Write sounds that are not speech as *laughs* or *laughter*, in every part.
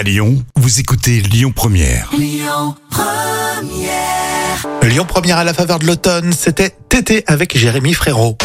À Lyon, vous écoutez Lyon Première. Lyon première à la faveur de l'automne, c'était Tété avec Jérémy Frérot.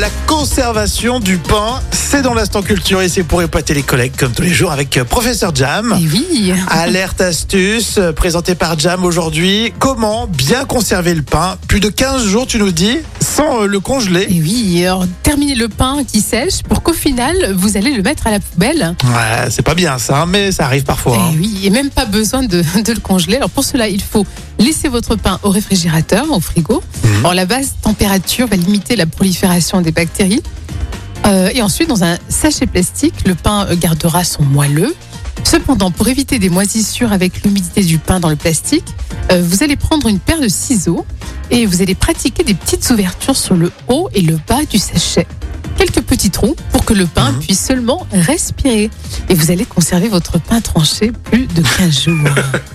La conservation du pain, c'est dans l'instant culture et c'est pour épater les collègues comme tous les jours avec euh, Professeur Jam. Et oui. *laughs* Alerte astuce euh, présentée par Jam aujourd'hui. Comment bien conserver le pain? Plus de 15 jours, tu nous dis, sans euh, le congeler. Et oui, alors terminez le pain qui sèche pour qu'au final, vous allez le mettre à la poubelle. Ouais, c'est pas bien ça, mais ça arrive parfois. hein. Et oui, et même pas besoin de, de le congeler. Alors pour cela, il faut laisser votre pain au réfrigérateur, au frigo. Alors la basse température va limiter la prolifération des bactéries. Euh, et ensuite, dans un sachet plastique, le pain euh, gardera son moelleux. Cependant, pour éviter des moisissures avec l'humidité du pain dans le plastique, euh, vous allez prendre une paire de ciseaux et vous allez pratiquer des petites ouvertures sur le haut et le bas du sachet. Quelques petits trous pour que le pain Mhm. puisse seulement respirer. Et vous allez conserver votre pain tranché plus de 15 jours. *laughs*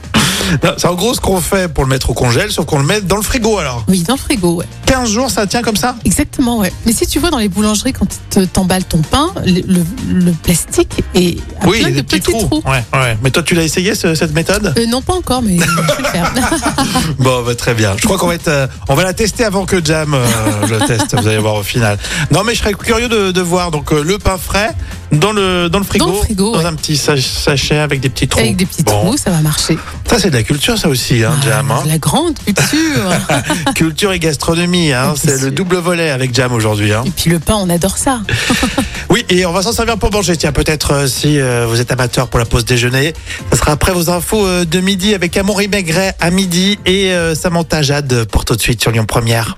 C'est en gros ce qu'on fait pour le mettre au congèle, sauf qu'on le met dans le frigo alors. Oui, dans le frigo, ouais. 15 jours, ça tient comme ça? Exactement, ouais. Mais si tu vois dans les boulangeries, quand ils te- t'emballent ton pain, le, le- le plastique est à Oui, plein a de des petits, trous. Ouais, ouais. Mais toi, tu l'as essayé ce- cette méthode? Euh, non, pas encore, mais je vais le faire. *laughs* Bon, bah, très bien. Je crois qu'on va être, euh, on va la tester avant que Jam euh, le teste. Vous allez voir au final. Non, mais je serais curieux de, de voir donc euh, le pain frais dans le dans le frigo, Dans le frigo, dans ouais. un petit sach- sachet avec des petits trous. Avec des petits Bon. trous, ça va marcher. Ça, c'est de la culture, ça aussi, hein, Jam. hein. La grande culture. *laughs* Culture et gastronomie, hein. C'est le double volet avec Jam aujourd'hui. Hein. Et puis le pain, on adore ça. *laughs* Oui, et on va s'en servir pour manger. Tiens, peut-être euh, si euh, vous êtes amateur pour la pause déjeuner, ça sera après vos infos euh, de midi avec Amaury Maigret à midi et Samantha Jade pour tout de suite sur Lyon Première.